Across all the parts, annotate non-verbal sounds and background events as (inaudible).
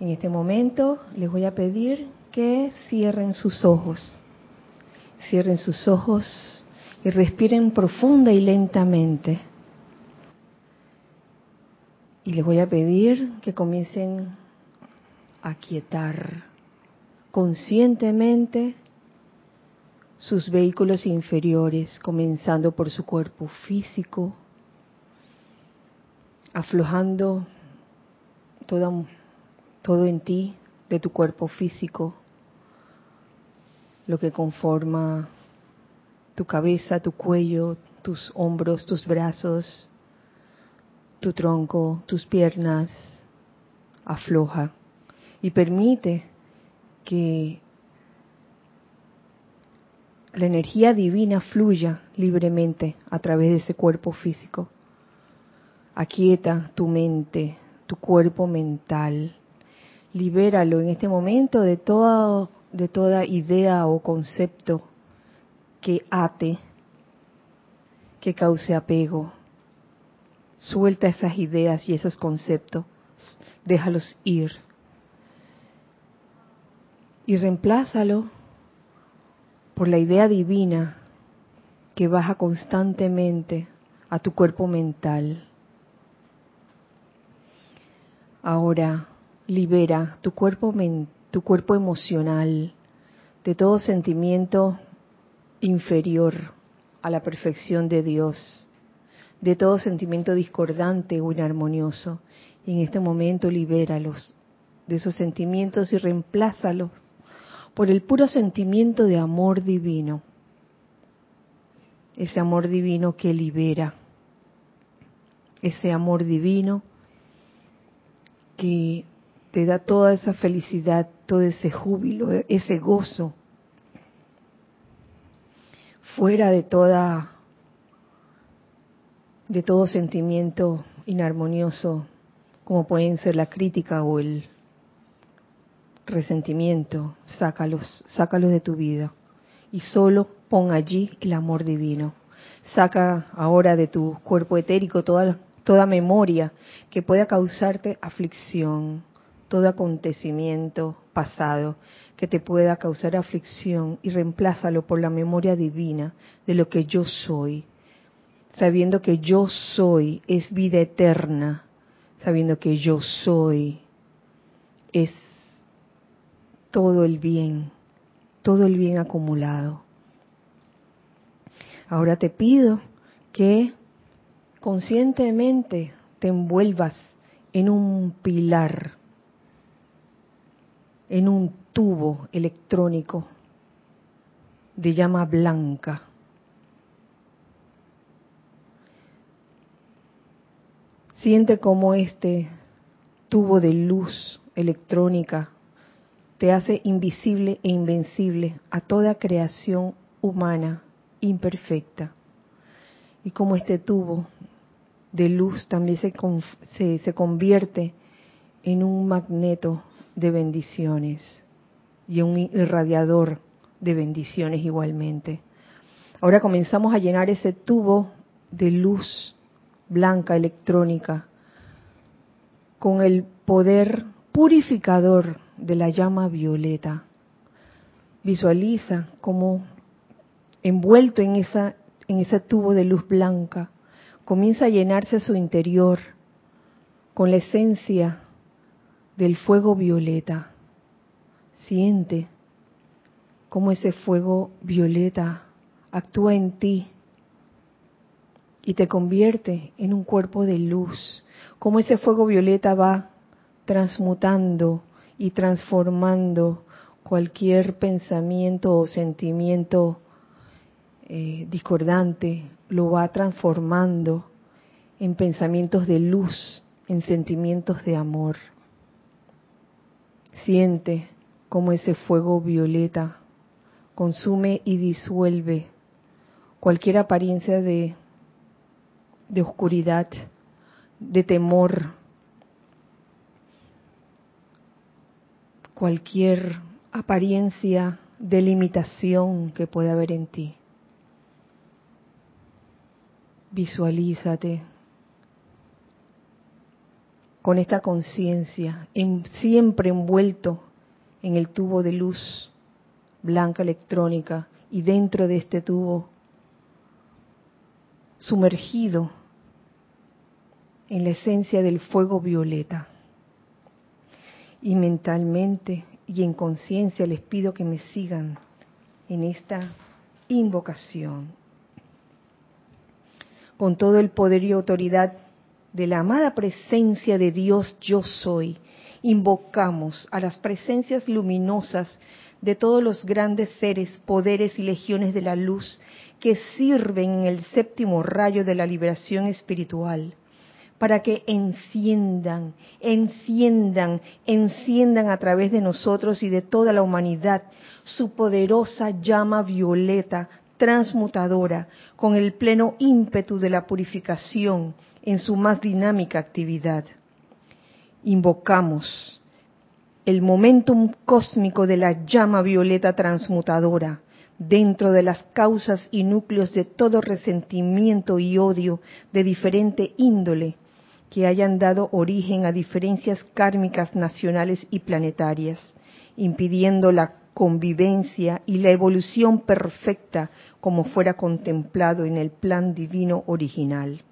En este momento les voy a pedir que cierren sus ojos. Cierren sus ojos y respiren profunda y lentamente. Y les voy a pedir que comiencen a quietar conscientemente sus vehículos inferiores, comenzando por su cuerpo físico, aflojando todo, todo en ti de tu cuerpo físico, lo que conforma tu cabeza, tu cuello, tus hombros, tus brazos, tu tronco, tus piernas, afloja y permite que la energía divina fluya libremente a través de ese cuerpo físico. Aquieta tu mente, tu cuerpo mental. Libéralo en este momento de toda, de toda idea o concepto que ate, que cause apego. Suelta esas ideas y esos conceptos. Déjalos ir. Y reemplázalo por la idea divina que baja constantemente a tu cuerpo mental. Ahora libera tu cuerpo, tu cuerpo emocional de todo sentimiento inferior a la perfección de Dios, de todo sentimiento discordante o inarmonioso. Y en este momento libéralos de esos sentimientos y reemplázalos por el puro sentimiento de amor divino. Ese amor divino que libera. Ese amor divino que te da toda esa felicidad, todo ese júbilo, ese gozo, fuera de toda de todo sentimiento inarmonioso, como pueden ser la crítica o el resentimiento, sácalos, sácalos de tu vida y solo pon allí el amor divino. Saca ahora de tu cuerpo etérico toda, toda memoria que pueda causarte aflicción, todo acontecimiento pasado que te pueda causar aflicción y reemplázalo por la memoria divina de lo que yo soy, sabiendo que yo soy es vida eterna, sabiendo que yo soy es todo el bien, todo el bien acumulado. Ahora te pido que conscientemente te envuelvas en un pilar, en un tubo electrónico de llama blanca. Siente cómo este tubo de luz electrónica te hace invisible e invencible a toda creación humana imperfecta. Y como este tubo de luz también se, se, se convierte en un magneto de bendiciones y un irradiador de bendiciones igualmente. Ahora comenzamos a llenar ese tubo de luz blanca electrónica con el poder purificador de la llama violeta. Visualiza como envuelto en, esa, en ese tubo de luz blanca, comienza a llenarse su interior con la esencia del fuego violeta. Siente cómo ese fuego violeta actúa en ti y te convierte en un cuerpo de luz. Cómo ese fuego violeta va transmutando y transformando cualquier pensamiento o sentimiento eh, discordante, lo va transformando en pensamientos de luz, en sentimientos de amor. Siente cómo ese fuego violeta consume y disuelve cualquier apariencia de, de oscuridad, de temor, cualquier apariencia de limitación que pueda haber en ti. Visualízate con esta conciencia, siempre envuelto en el tubo de luz blanca electrónica y dentro de este tubo sumergido en la esencia del fuego violeta. Y mentalmente y en conciencia les pido que me sigan en esta invocación. Con todo el poder y autoridad de la amada presencia de Dios yo soy, invocamos a las presencias luminosas de todos los grandes seres, poderes y legiones de la luz que sirven en el séptimo rayo de la liberación espiritual para que enciendan, enciendan, enciendan a través de nosotros y de toda la humanidad su poderosa llama violeta transmutadora con el pleno ímpetu de la purificación en su más dinámica actividad. Invocamos el momentum cósmico de la llama violeta transmutadora dentro de las causas y núcleos de todo resentimiento y odio de diferente índole que hayan dado origen a diferencias kármicas nacionales y planetarias, impidiendo la convivencia y la evolución perfecta como fuera contemplado en el plan divino original.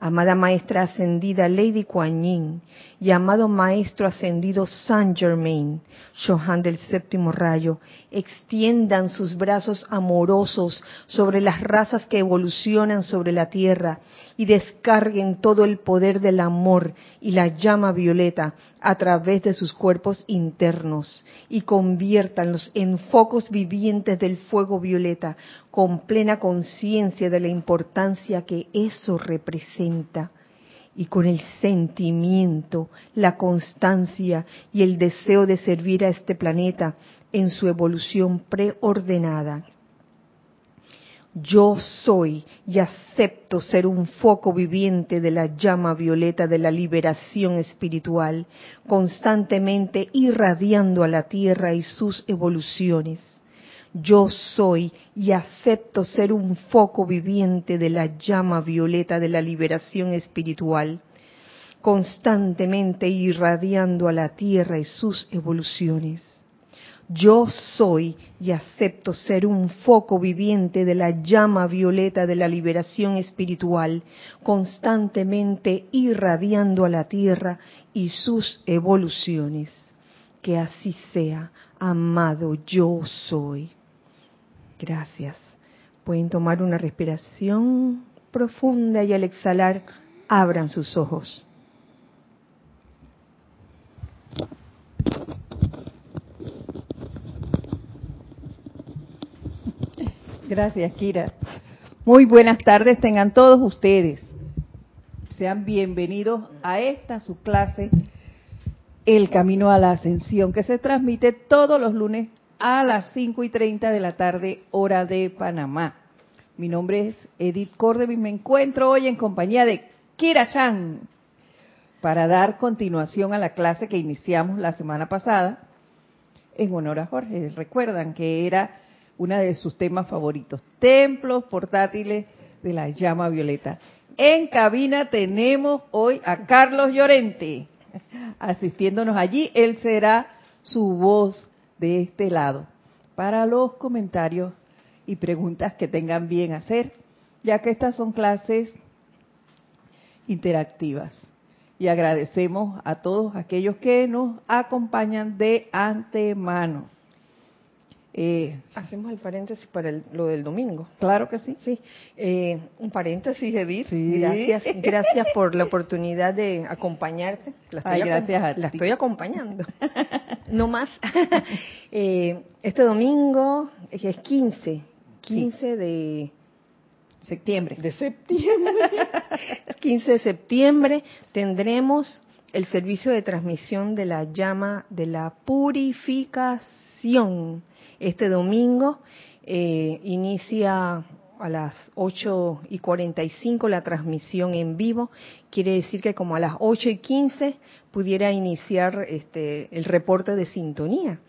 Amada maestra ascendida Lady Kuan Yin y amado maestro ascendido Saint Germain, Johan del séptimo rayo, extiendan sus brazos amorosos sobre las razas que evolucionan sobre la tierra y descarguen todo el poder del amor y la llama violeta a través de sus cuerpos internos y conviértanlos en focos vivientes del fuego violeta con plena conciencia de la importancia que eso representa y con el sentimiento, la constancia y el deseo de servir a este planeta en su evolución preordenada yo soy y acepto ser un foco viviente de la llama violeta de la liberación espiritual, constantemente irradiando a la Tierra y sus evoluciones. Yo soy y acepto ser un foco viviente de la llama violeta de la liberación espiritual, constantemente irradiando a la Tierra y sus evoluciones yo soy y acepto ser un foco viviente de la llama violeta de la liberación espiritual, constantemente irradiando a la Tierra y sus evoluciones. Que así sea, amado yo soy. Gracias. Pueden tomar una respiración profunda y al exhalar abran sus ojos. Gracias, Kira. Muy buenas tardes tengan todos ustedes. Sean bienvenidos a esta su clase, El Camino a la Ascensión, que se transmite todos los lunes a las 5 y 30 de la tarde, hora de Panamá. Mi nombre es Edith Córdoba y me encuentro hoy en compañía de Kira Chan para dar continuación a la clase que iniciamos la semana pasada en honor a Jorge. Recuerdan que era una de sus temas favoritos, templos portátiles de la llama violeta. En cabina tenemos hoy a Carlos Llorente asistiéndonos allí. Él será su voz de este lado para los comentarios y preguntas que tengan bien hacer, ya que estas son clases interactivas. Y agradecemos a todos aquellos que nos acompañan de antemano. Eh, Hacemos el paréntesis para lo del domingo. Claro que sí. Sí. Eh, un paréntesis, Edith. Sí. Gracias, gracias por la oportunidad de acompañarte. La estoy, gracias la estoy acompañando. (laughs) no más. (laughs) eh, este domingo es 15, 15 de septiembre. De septiembre. (laughs) 15 de septiembre tendremos el servicio de transmisión de la llama de la purificación este domingo eh, inicia a las 8 y 45 la transmisión en vivo. Quiere decir que como a las 8 y 15 pudiera iniciar este, el reporte de sintonía.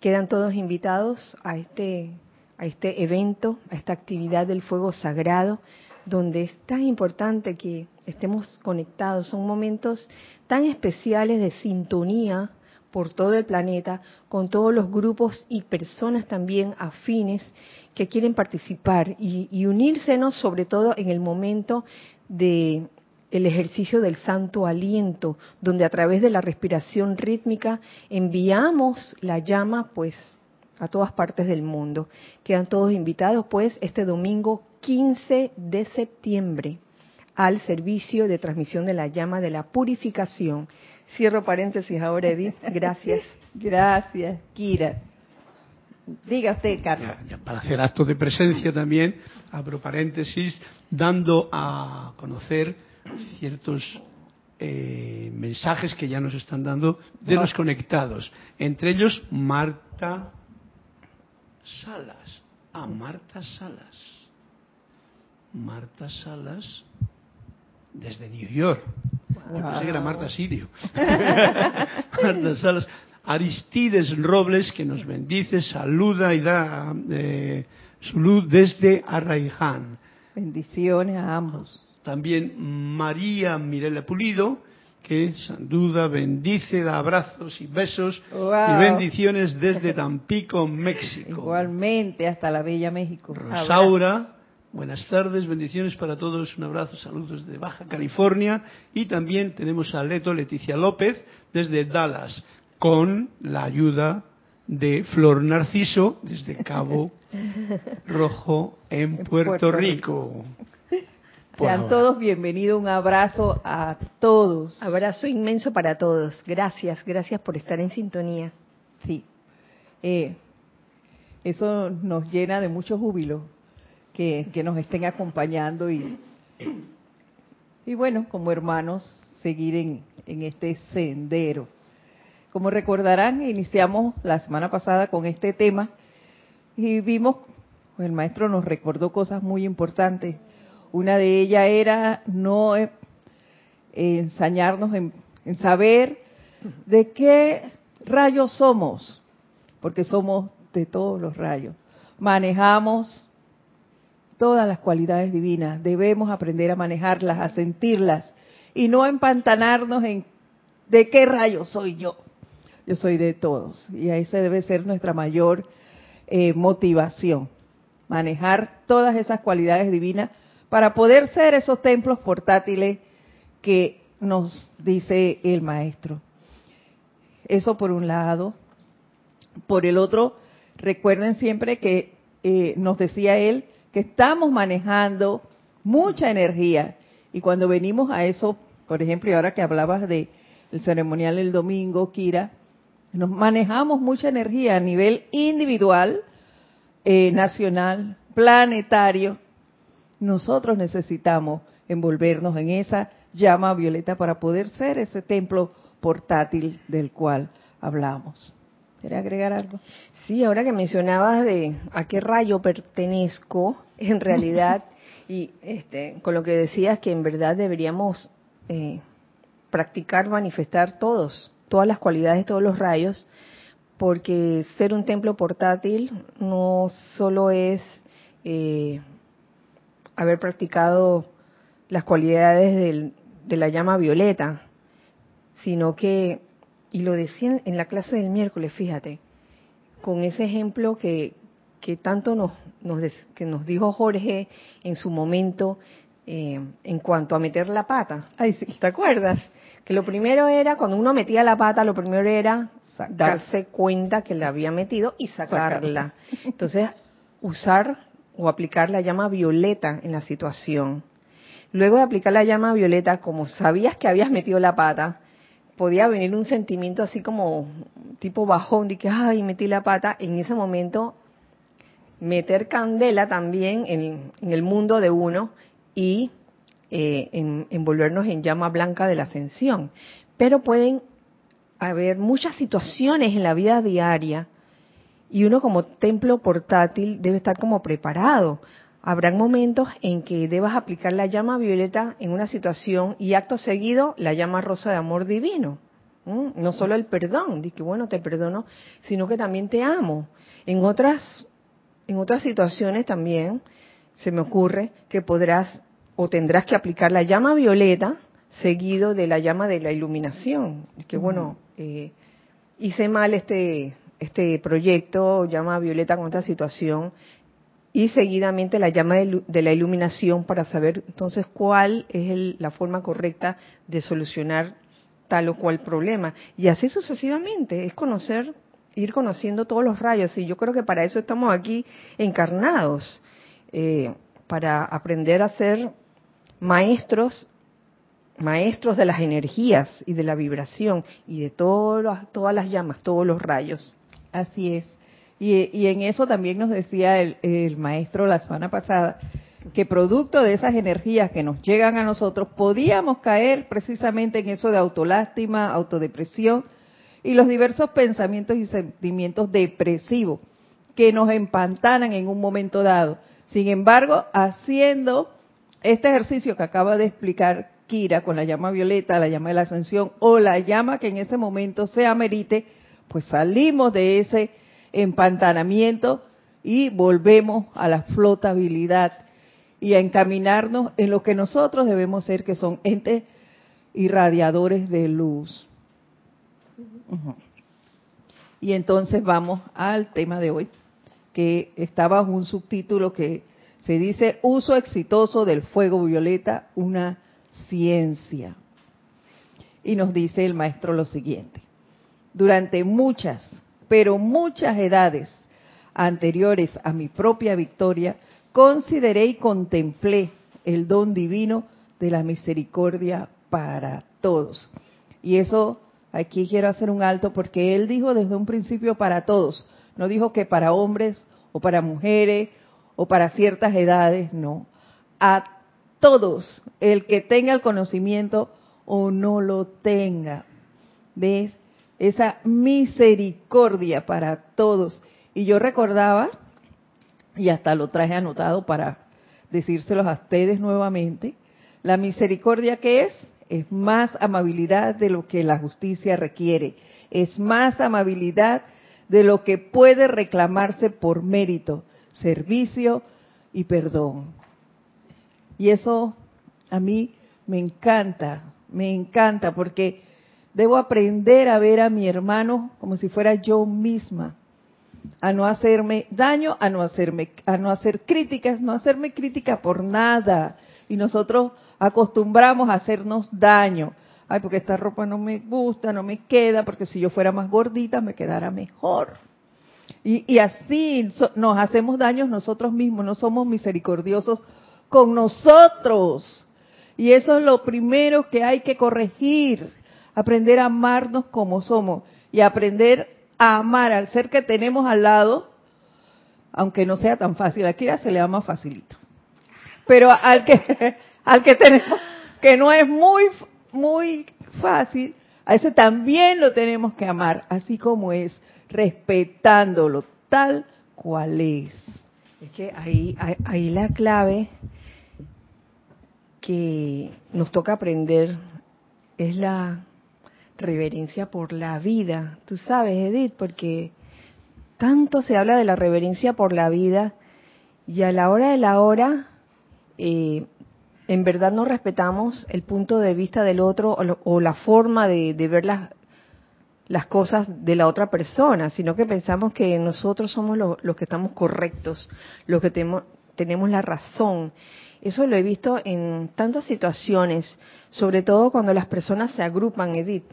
Quedan todos invitados a este, a este evento, a esta actividad del fuego sagrado donde es tan importante que estemos conectados. Son momentos tan especiales de sintonía por todo el planeta, con todos los grupos y personas también afines que quieren participar y, y unírsenos sobre todo en el momento de el ejercicio del santo aliento, donde a través de la respiración rítmica enviamos la llama pues a todas partes del mundo. Quedan todos invitados pues este domingo 15 de septiembre al servicio de transmisión de la llama de la purificación. Cierro paréntesis ahora, Edith. Gracias. (laughs) Gracias, Kira. Diga usted, Carlos. para hacer acto de presencia también, abro paréntesis, dando a conocer ciertos eh, mensajes que ya nos están dando de los conectados. Entre ellos, Marta Salas. Ah, Marta Salas. Marta Salas desde New York. Yo pensé que era Marta Sirio. (laughs) Marta Salas. Aristides Robles, que nos bendice, saluda y da eh, su luz desde Arraiján. Bendiciones a ambos. También María Mirela Pulido, que sin duda bendice, da abrazos y besos y bendiciones desde Tampico, México. Igualmente, hasta la Bella México. Rosaura, buenas tardes, bendiciones para todos, un abrazo, saludos desde Baja California. Y también tenemos a Leto Leticia López desde Dallas, con la ayuda de Flor Narciso desde Cabo (laughs) Rojo en Puerto, Rico. Sean todos bienvenidos, un abrazo a todos. Abrazo inmenso para todos. Gracias, gracias por estar en sintonía. Sí, eh, eso nos llena de mucho júbilo que, nos estén acompañando y, y bueno, como hermanos, seguir en, en este sendero. Como recordarán, iniciamos la semana pasada con este tema y vimos, el maestro nos recordó cosas muy importantes una de ellas era no eh, ensañarnos en, saber de qué rayos somos, porque somos de todos los rayos. Manejamos todas las cualidades divinas, debemos aprender a manejarlas, a sentirlas y no empantanarnos en de qué rayo soy yo. Yo soy de todos y esa debe ser nuestra mayor eh, motivación, manejar todas esas cualidades divinas para poder ser esos templos portátiles que nos dice el maestro. Eso por un lado. Por el otro, recuerden siempre que eh, nos decía él que estamos manejando mucha energía y cuando venimos a eso, por ejemplo, y ahora que hablabas de el ceremonial el domingo, Kira, nos manejamos mucha energía a nivel individual, eh, nacional, planetario, nosotros necesitamos envolvernos en esa llama violeta para poder ser ese templo portátil del cual hablamos. ¿Quieres agregar algo? Sí, ahora que mencionabas de a qué rayo pertenezco, (laughs) en realidad, (laughs) y este, con lo que decías que en verdad deberíamos eh, practicar, manifestar todos, todas las cualidades, todos los rayos, porque ser un templo portátil no solo es eh, haber practicado las cualidades de la llama violeta, sino que, y lo decía en la clase del miércoles, fíjate, con ese ejemplo que, que tanto nos, nos, que nos dijo Jorge en su momento eh, en cuanto a meter la pata. Ay, sí. ¿Te acuerdas? Que lo primero era, cuando uno metía la pata, lo primero era darse cuenta que la había metido y sacarla. Entonces, usar o aplicar la llama violeta en la situación. Luego de aplicar la llama violeta, como sabías que habías metido la pata, podía venir un sentimiento así como tipo bajón, de que, ay, metí la pata. En ese momento, meter candela también en, el mundo de uno y eh, envolvernos en llama blanca de la ascensión. Pero pueden haber muchas situaciones en la vida diaria y uno como templo portátil debe estar como preparado. Habrán momentos en que debas aplicar la llama violeta en una situación y acto seguido la llama rosa de amor divino. No solo el perdón, de que bueno, te perdono, sino que también te amo. En otras, en otras situaciones también se me ocurre que podrás o tendrás que aplicar la llama violeta seguido de la llama de la iluminación. Que bueno, eh, hice mal este, este proyecto, llama violeta con esta situación, y seguidamente la llama de, la iluminación para saber entonces cuál es la forma correcta de solucionar tal o cual problema. Y así sucesivamente, es conocer, ir conociendo todos los rayos. Y yo creo que para eso estamos aquí encarnados, eh, para aprender a ser maestros maestros de las energías y de la vibración y de todas, todas las llamas, todos los rayos. Así es. Y, en eso también nos decía el, el, maestro la semana pasada, que producto de esas energías que nos llegan a nosotros, podíamos caer precisamente en eso de autolástima, autodepresión y los diversos pensamientos y sentimientos depresivos que nos empantanan en un momento dado. Sin embargo, haciendo este ejercicio que acaba de explicar Kira con la llama violeta, la llama de la ascensión o la llama que en ese momento se amerite, pues salimos de ese empantanamiento y volvemos a la flotabilidad y a encaminarnos en lo que nosotros debemos ser, que son entes irradiadores de luz. Y entonces vamos al tema de hoy, que estaba bajo un subtítulo que se dice uso exitoso del fuego violeta, una ciencia. Y nos dice el maestro lo siguiente. Durante muchas, pero muchas edades anteriores a mi propia victoria, consideré y contemplé el don divino de la misericordia para todos. Y eso aquí quiero hacer un alto porque él dijo desde un principio para todos. No dijo que para hombres o para mujeres o para ciertas edades, no. A todos, el que tenga el conocimiento o no lo tenga. ¿Ves? Esa misericordia para todos. Y yo recordaba, y hasta lo traje anotado para decírselos a ustedes nuevamente, la misericordia que es, es más amabilidad de lo que la justicia requiere, es más amabilidad de lo que puede reclamarse por mérito, servicio y perdón. Y eso a mí me encanta, me encanta porque debo aprender a ver a mi hermano como si fuera yo misma, a no hacerme daño, a no hacerme a no hacer críticas, no hacerme crítica por nada. Y nosotros acostumbramos a hacernos daño. Ay, porque esta ropa no me gusta, no me queda, porque si yo fuera más gordita me quedara mejor. Y, y así nos hacemos daños nosotros mismos, no somos misericordiosos con nosotros. Y eso es lo primero que hay que corregir, aprender a amarnos como somos y aprender a amar al ser que tenemos al lado, aunque no sea tan fácil. Aquí ya se le ama facilito. Pero al que, (laughs) al que tenemos, que no es muy, muy fácil, a ese también lo tenemos que amar, así como es, respetándolo tal cual es. Es que ahí, ahí, la clave que nos toca aprender es la reverencia por la vida. Tú sabes, Edith, porque tanto se habla de la reverencia por la vida y a la hora de la hora eh, en verdad no respetamos el punto de vista del otro o, la forma de, ver las, cosas de la otra persona, sino que pensamos que nosotros somos los que estamos correctos, los que tenemos la razón. Eso lo he visto en tantas situaciones, sobre todo cuando las personas se agrupan, Edith.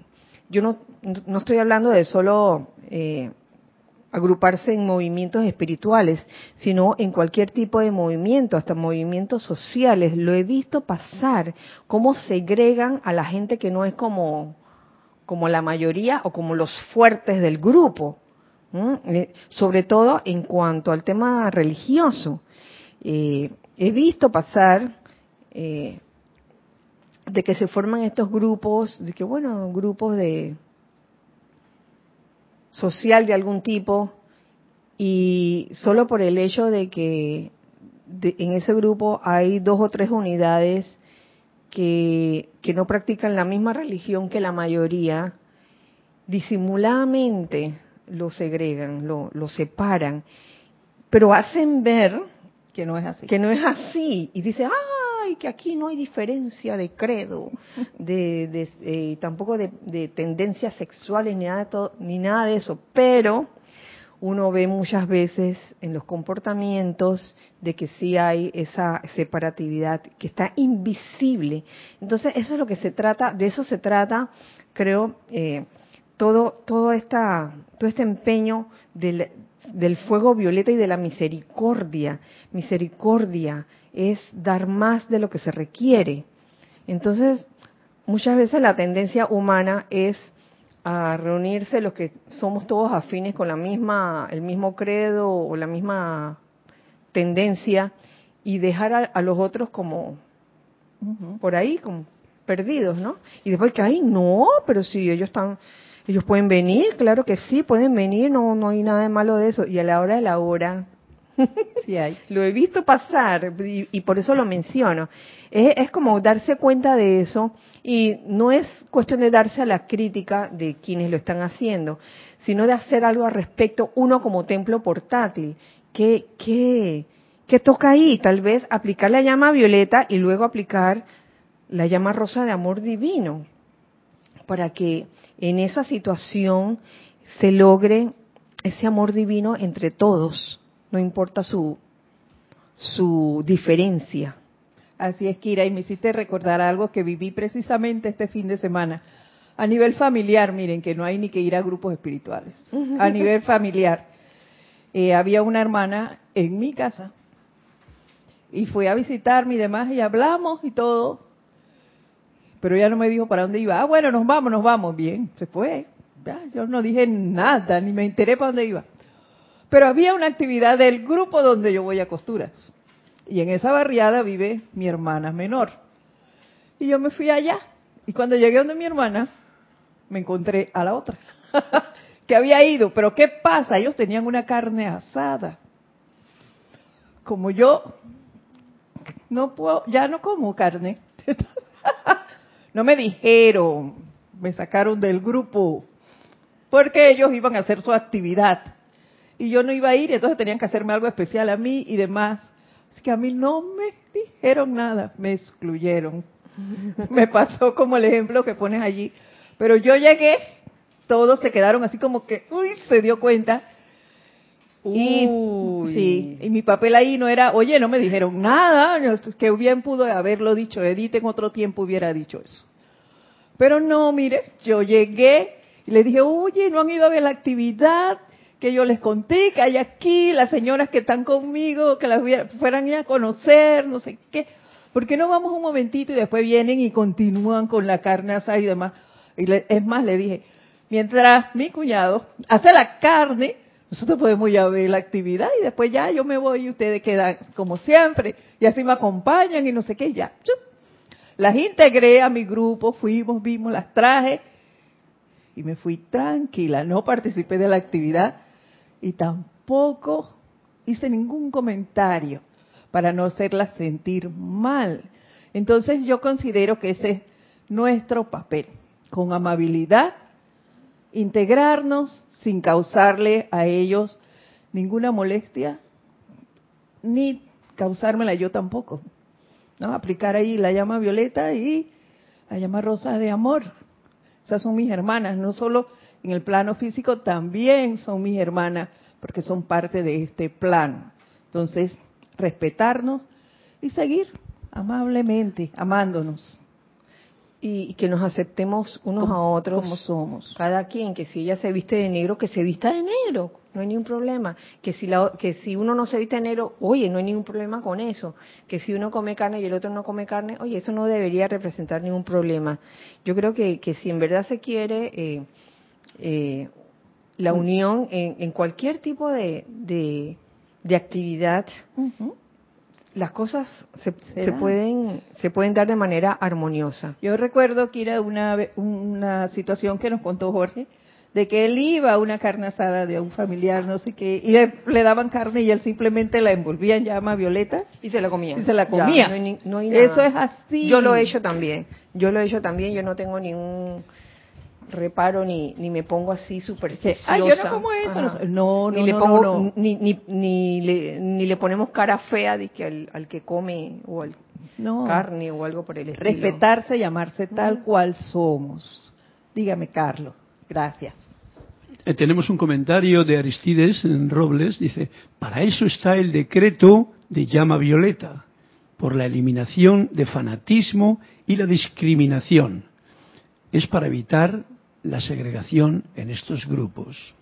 Yo no, no estoy hablando de solo eh, agruparse en movimientos espirituales, sino en cualquier tipo de movimiento, hasta movimientos sociales. Lo he visto pasar, cómo segregan a la gente que no es como, como la mayoría o como los fuertes del grupo, eh, sobre todo en cuanto al tema religioso. Eh, he visto pasar eh, de que se forman estos grupos, de que bueno, grupos de social de algún tipo y solo por el hecho de que en ese grupo hay dos o tres unidades que, que no practican la misma religión que la mayoría, disimuladamente lo segregan, lo, lo separan, pero hacen ver que no es así. Que no es así. Y dice, ay, que aquí no hay diferencia de credo, de, de eh, tampoco de, de tendencias sexuales ni nada, de ni nada de eso, pero uno ve muchas veces en los comportamientos de que sí hay esa separatividad que está invisible. Entonces, eso es lo que se trata, de eso se trata, creo, eh, todo, todo, esta, todo este empeño del, del fuego violeta y de la misericordia. Misericordia es dar más de lo que se requiere. Entonces, muchas veces la tendencia humana es a reunirse los que somos todos afines con la misma, el mismo credo o la misma tendencia y dejar a, a los otros como por ahí, como perdidos, ¿no? Y después que, ay, no, pero si ellos están, ellos pueden venir, claro que sí, pueden venir, no, no hay nada de malo de eso. Y a la hora de la hora, (laughs) Sí hay. lo he visto pasar y, y por eso lo menciono. Es, es como darse cuenta de eso y no es cuestión de darse a la crítica de quienes lo están haciendo, sino de hacer algo al respecto, uno como templo portátil. ¿Qué, qué, qué toca ahí? Tal vez aplicar la llama violeta y luego aplicar la llama rosa de amor divino, para que en esa situación se logre ese amor divino entre todos, no importa su, su diferencia. Así es, Kira, y me hiciste recordar algo que viví precisamente este fin de semana. A nivel familiar, miren, que no hay ni que ir a grupos espirituales. A (laughs) nivel familiar, eh, había una hermana en mi casa y fue a visitarme y demás y hablamos y todo, pero ella no me dijo para dónde iba. Ah, bueno, nos vamos, nos vamos. Bien, se fue. Ya, yo no dije nada, ni me enteré para dónde iba. Pero había una actividad del grupo donde yo voy a costuras. Y en esa barriada vive mi hermana menor. Y yo me fui allá. Y cuando llegué donde mi hermana, me encontré a la otra. (laughs) que había ido. Pero ¿qué pasa? Ellos tenían una carne asada. Como yo no puedo, ya no como carne. (laughs) no me dijeron, me sacaron del grupo. Porque ellos iban a hacer su actividad. Y yo no iba a ir, entonces tenían que hacerme algo especial a mí y demás. Así que a mí no me dijeron nada, me excluyeron. (laughs) Me pasó como el ejemplo que pones allí. Pero yo llegué, todos se quedaron así como que, uy, se dio cuenta. Y, sí, y mi papel ahí no era, oye, no me dijeron nada, que bien pudo haberlo dicho, Edith en otro tiempo hubiera dicho eso. Pero no, mire, yo llegué y le dije, oye, no han ido a ver la actividad que yo les conté, que hay aquí, las señoras que están conmigo, que las fueran a conocer, no sé qué. ¿Por qué no vamos un momentito y después vienen y continúan con la carne asada y demás? Y le- es más, le dije, mientras mi cuñado hace la carne, nosotros podemos ir a ver la actividad y después ya yo me voy y ustedes quedan como siempre y así me acompañan y no sé qué, ya. Las integré a mi grupo, fuimos, vimos, las traje y me fui tranquila, no participé de la actividad y tampoco hice ningún comentario para no hacerlas sentir mal. Entonces yo considero que ese es nuestro papel, con amabilidad, integrarnos sin causarle a ellos ninguna molestia, ni causármela yo tampoco. ¿no? Aplicar ahí la llama violeta y la llama rosa de amor. Esas son mis hermanas, no solo en el plano físico, también son mis hermanas, porque son parte de este plano. Entonces, respetarnos y seguir amablemente, amándonos. Y, que nos aceptemos unos Como- a otros. como somos. Cada quien, que si ella se viste de negro, que se vista de negro, no hay ningún problema. Que si, la, que si uno no se viste de negro, oye, no hay ningún problema con eso. Que si uno come carne y el otro no come carne, oye, eso no debería representar ningún problema. Yo creo que, que si en verdad se quiere eh, eh, la unión en, en cualquier tipo de, de, de actividad. Las cosas se, Se pueden se pueden dar de manera armoniosa. Yo recuerdo que era una, una situación que nos contó Jorge, de que él iba a una carne asada de un familiar, no sé qué, y le, le daban carne y él simplemente la envolvía en llama violeta. Y se la comía. Y se la Ya, comía. no hay ni- no hay nada. Eso es así. Yo lo he hecho también. Yo lo he hecho también. Yo no tengo ningún reparo ni, ni me pongo así supersticiosa. Ay, yo no como eso. Ajá. No, no, ni le no, pongo, no, no. Ni, ni, ni, le, ni le ponemos cara fea de que al, al que come o al No. carne o algo por el estilo. Respetarse, llamarse tal cual somos. Dígame, Carlos. Gracias. Eh, tenemos un comentario de Aristides en Robles, dice, para eso está el decreto de llama violeta, por la eliminación de fanatismo y la discriminación. Es para evitar la segregación en estos grupos.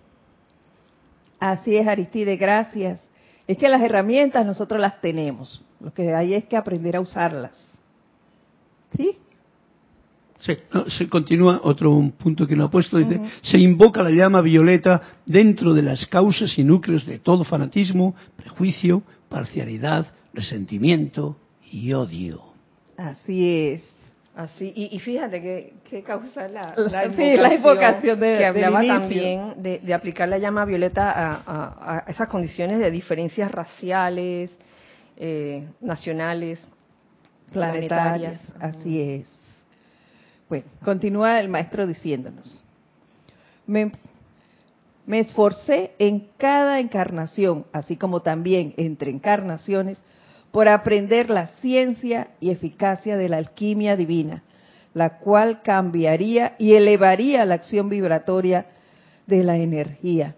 Así es, Aristide, gracias. Es que las herramientas nosotros las tenemos. Lo que hay es que aprender a usarlas. ¿Sí? Sí, no, se continúa otro un punto que no ha puesto, dice, se invoca la llama violeta dentro de las causas y núcleos de todo fanatismo, prejuicio, parcialidad, resentimiento y odio. Así es. Así, y, y fíjate que, que causa la, La- (laughs) sí, la invocación de- que hablaba también de, de aplicar la llama violeta a, a- a esas condiciones de diferencias raciales, eh, nacionales, planetarias. Así es. Bueno, continúa el maestro diciéndonos. Me, me esforcé en cada encarnación, así como también entre encarnaciones, por aprender la ciencia y eficacia de la alquimia divina, la cual cambiaría y elevaría la acción vibratoria de la energía.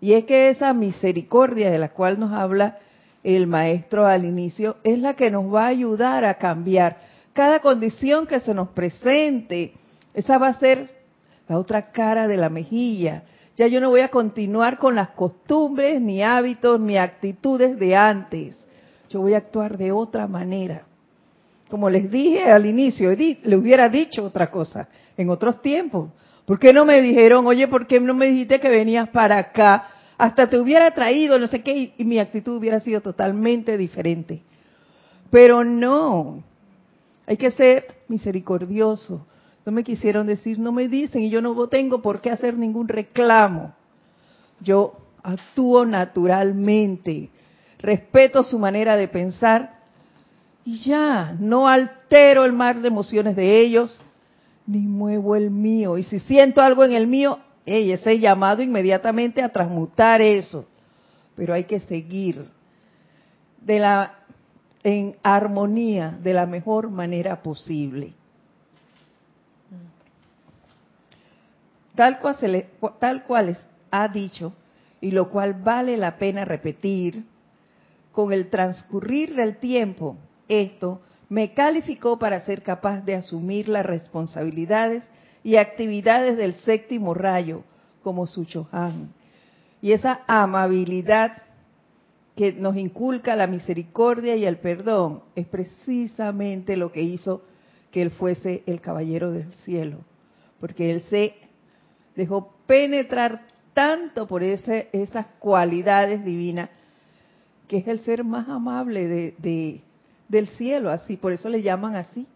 Y es que esa misericordia de la cual nos habla el maestro al inicio es la que nos va a ayudar a cambiar cada condición que se nos presente. Esa va a ser la otra cara de la mejilla. Ya yo no voy a continuar con las costumbres, ni hábitos, ni actitudes de antes. Yo voy a actuar de otra manera. Como les dije al inicio, le hubiera dicho otra cosa en otros tiempos. ¿Por qué no me dijeron, oye, por qué no me dijiste que venías para acá? Hasta te hubiera traído, no sé qué, y mi actitud hubiera sido totalmente diferente. Pero no, hay que ser misericordioso. No me quisieron decir, no me dicen, y yo no tengo por qué hacer ningún reclamo. Yo actúo naturalmente, respeto su manera de pensar y ya, no altero el mar de emociones de ellos, ni muevo el mío. Y si siento algo en el mío, ey, ese llamado inmediatamente a transmutar eso. Pero hay que seguir de la en armonía de la mejor manera posible. Tal cual, se le, tal cual ha dicho, y lo cual vale la pena repetir, con el transcurrir del tiempo, esto me calificó para ser capaz de asumir las responsabilidades y actividades del séptimo rayo como su Chohan. Y esa amabilidad que nos inculca la misericordia y el perdón es precisamente lo que hizo que él fuese el caballero del cielo, porque él se dejó penetrar tanto por ese, esas cualidades divinas que es el ser más amable de, de- del cielo, así, por eso le llaman así.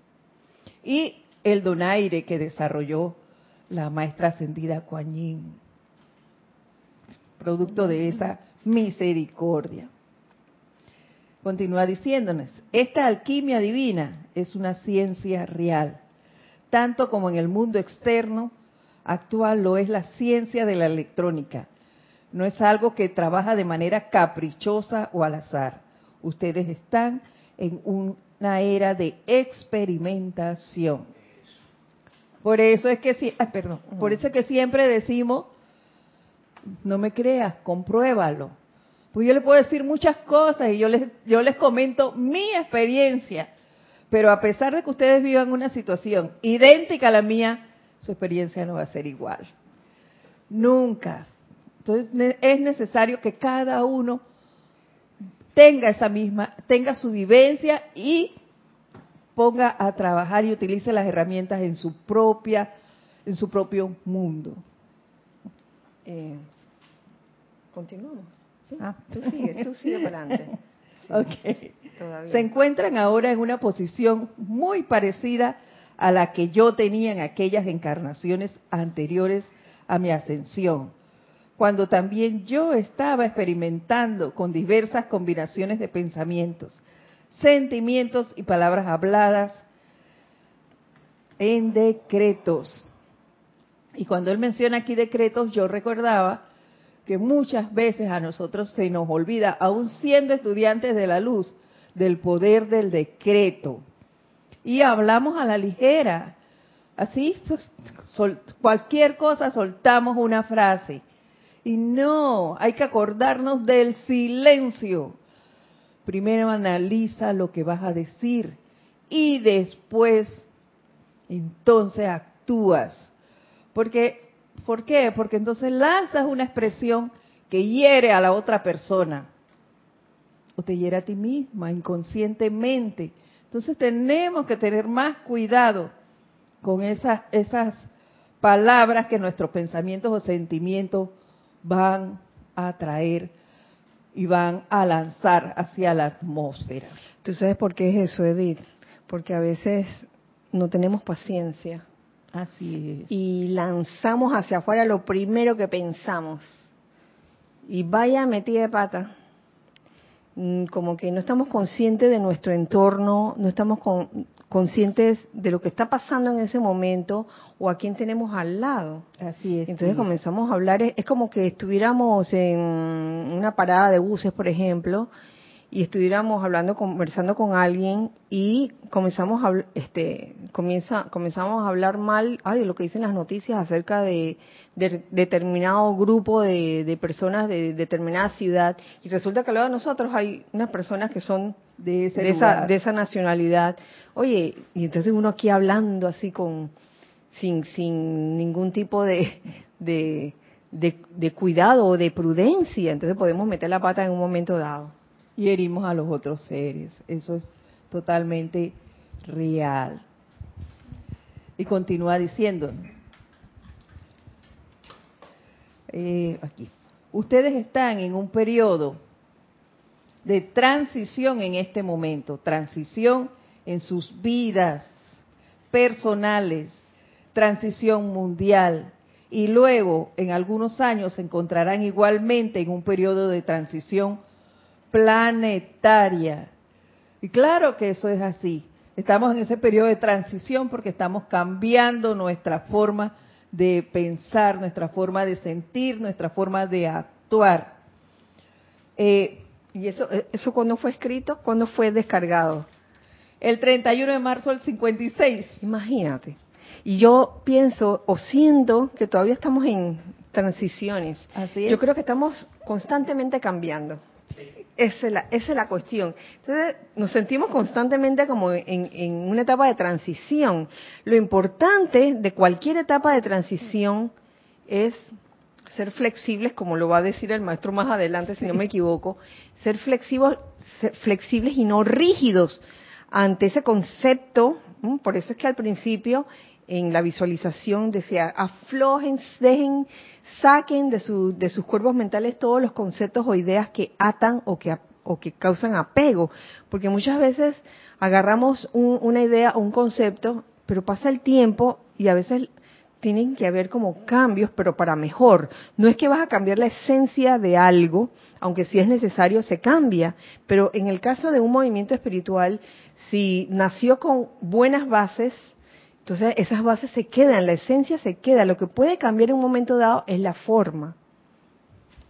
Y el donaire que desarrolló la maestra ascendida Kuan Yin, producto de esa misericordia. Continúa diciéndonos, esta alquimia divina es una ciencia real, tanto como en el mundo externo actual lo es la ciencia de la electrónica. No es algo que trabaja de manera caprichosa o al azar. Ustedes están en una era de experimentación. Por eso es que si, ay, perdón, por eso es que siempre decimos, no me creas, compruébalo. Pues yo les puedo decir muchas cosas y yo les, yo les comento mi experiencia, pero a pesar de que ustedes vivan una situación idéntica a la mía, su experiencia no va a ser igual. Nunca. Entonces es necesario que cada uno tenga esa misma, tenga su vivencia y ponga a trabajar y utilice las herramientas en su propia, en su propio mundo. Eh, Continuamos. ¿sí? Ah. Tú sigue, tú sigue para adelante. (laughs) Ok. Todavía. Se encuentran ahora en una posición muy parecida a la que yo tenía en aquellas encarnaciones anteriores a mi ascensión, cuando también yo estaba experimentando con diversas combinaciones de pensamientos, sentimientos y palabras habladas en decretos. Y cuando él menciona aquí decretos, yo recordaba que muchas veces a nosotros se nos olvida, aún siendo estudiantes de la luz, del poder del decreto. Y hablamos a la ligera. Así, cualquier cosa soltamos una frase. Y no, hay que acordarnos del silencio. Primero analiza lo que vas a decir y después, entonces actúas. Porque, ¿Por qué? Porque entonces lanzas una expresión que hiere a la otra persona o te hiere a ti misma inconscientemente. Entonces tenemos que tener más cuidado con esas, esas palabras que nuestros pensamientos o sentimientos van a traer y van a lanzar hacia la atmósfera. ¿Tú sabes por qué es eso, Edith? Porque a veces no tenemos paciencia. Así es. Y lanzamos hacia afuera lo primero que pensamos. Y vaya metida de pata. Mm, como que no estamos conscientes de nuestro entorno, no estamos conscientes de lo que está pasando en ese momento o a quién tenemos al lado. Así es. Entonces comenzamos a hablar, es, como que estuviéramos en una parada de buses, por ejemplo, y estuviéramos hablando, conversando con alguien y comenzamos a, este, comienza, comenzamos a hablar mal, ay, de lo que dicen las noticias acerca de, determinado grupo de, personas de determinada ciudad y resulta que lado de nosotros hay unas personas que son de, esa, de esa nacionalidad. Oye, y entonces uno aquí hablando así con, sin, sin ningún tipo de, de, de cuidado o de prudencia, entonces podemos meter la pata en un momento dado y herimos a los otros seres. Eso es totalmente real. Y continúa diciendo, eh, aquí, ustedes están en un periodo de transición en este momento, transición en sus vidas personales, transición mundial, y luego en algunos años se encontrarán igualmente en un periodo de transición planetaria. Y claro que eso es así. Estamos en ese periodo de transición porque estamos cambiando nuestra forma de pensar, nuestra forma de sentir, nuestra forma de actuar. Eh, ¿Y eso, eh, eso cuándo fue escrito? ¿Cuándo fue descargado? El 31 de marzo del 56. Imagínate. Y yo pienso o siento que todavía estamos en transiciones. Así es. Yo creo que estamos constantemente cambiando. Esa es, la, esa es la cuestión. Entonces, nos sentimos constantemente como en, en, una etapa de transición. Lo importante de cualquier etapa de transición es ser flexibles, como lo va a decir el maestro más adelante, si no me equivoco, ser flexibles, flexibles y no rígidos ante ese concepto. Por eso es que al principio en la visualización decía, aflojen, dejen, saquen de, su, de sus cuerpos mentales todos los conceptos o ideas que atan o que, o que causan apego, porque muchas veces agarramos una idea o un concepto, pero pasa el tiempo y a veces tienen que haber como cambios, pero para mejor. No es que vas a cambiar la esencia de algo, aunque si es necesario se cambia, pero en el caso de un movimiento espiritual, si nació con buenas bases, entonces esas bases se quedan, la esencia se queda. Lo que puede cambiar en un momento dado es la forma.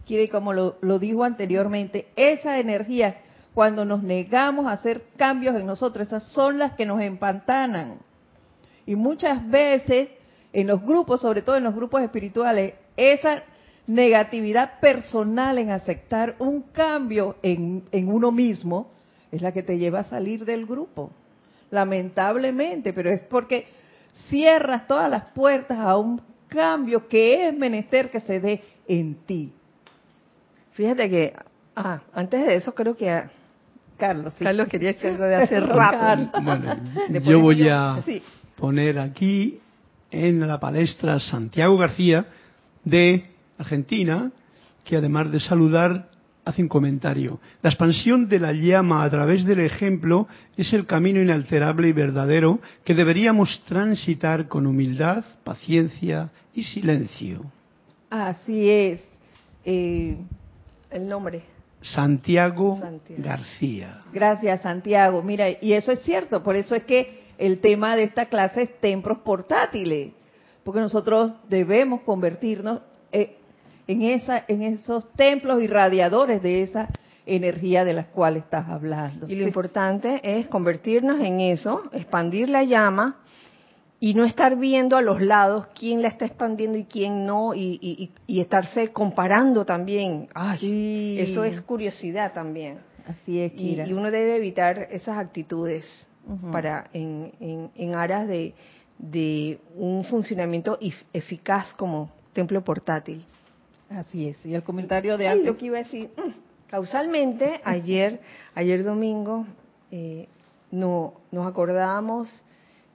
Quiere, como lo, lo dijo anteriormente, esa energía, cuando nos negamos a hacer cambios en nosotros, esas son las que nos empantanan. Y muchas veces en los grupos, sobre todo en los grupos espirituales, esa negatividad personal en aceptar un cambio en, en uno mismo es la que te lleva a salir del grupo. Lamentablemente, pero es porque cierras todas las puertas a un cambio que es menester que se dé en ti. Fíjate que, ah, antes de eso creo que Carlos, Carlos quería decir algo de hace (laughs) rato. Bueno, (laughs) yo voy a poner aquí en la palestra Santiago García de Argentina, que además de saludar hace un comentario. La expansión de la llama a través del ejemplo es el camino inalterable y verdadero que deberíamos transitar con humildad, paciencia y silencio. Así es. Eh, el nombre. Santiago, García. Gracias, Santiago. Mira, y eso es cierto, por eso es que el tema de esta clase es templos portátiles, porque nosotros debemos convertirnos eh, en, esa, en esos templos irradiadores de esa energía de las cuales estás hablando. Y lo importante es convertirnos en eso, expandir la llama y no estar viendo a los lados quién la está expandiendo y quién no, y, estarse comparando también. Ay, Eso es curiosidad también. Así es, Kira. Y, uno debe evitar esas actitudes para en, en, aras de, de un funcionamiento eficaz como templo portátil. Así es. Y el comentario de antes. Lo que iba a decir, mm, causalmente, ayer, ayer domingo, eh, no, nos acordábamos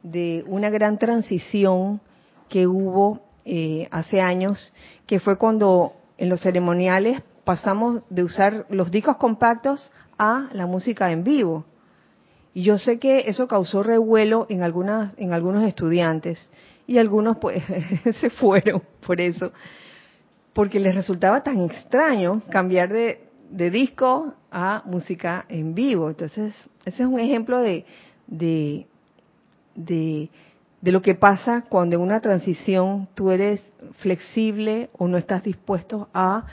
de una gran transición que hubo eh, hace años, que fue cuando en los ceremoniales pasamos de usar los discos compactos a la música en vivo. Y yo sé que eso causó revuelo en algunas en algunos estudiantes y algunos pues (laughs) se fueron por eso, porque les resultaba tan extraño cambiar de, de disco a música en vivo. Entonces, ese es un ejemplo de, de, de, lo que pasa cuando en una transición tú eres flexible o no estás dispuesto a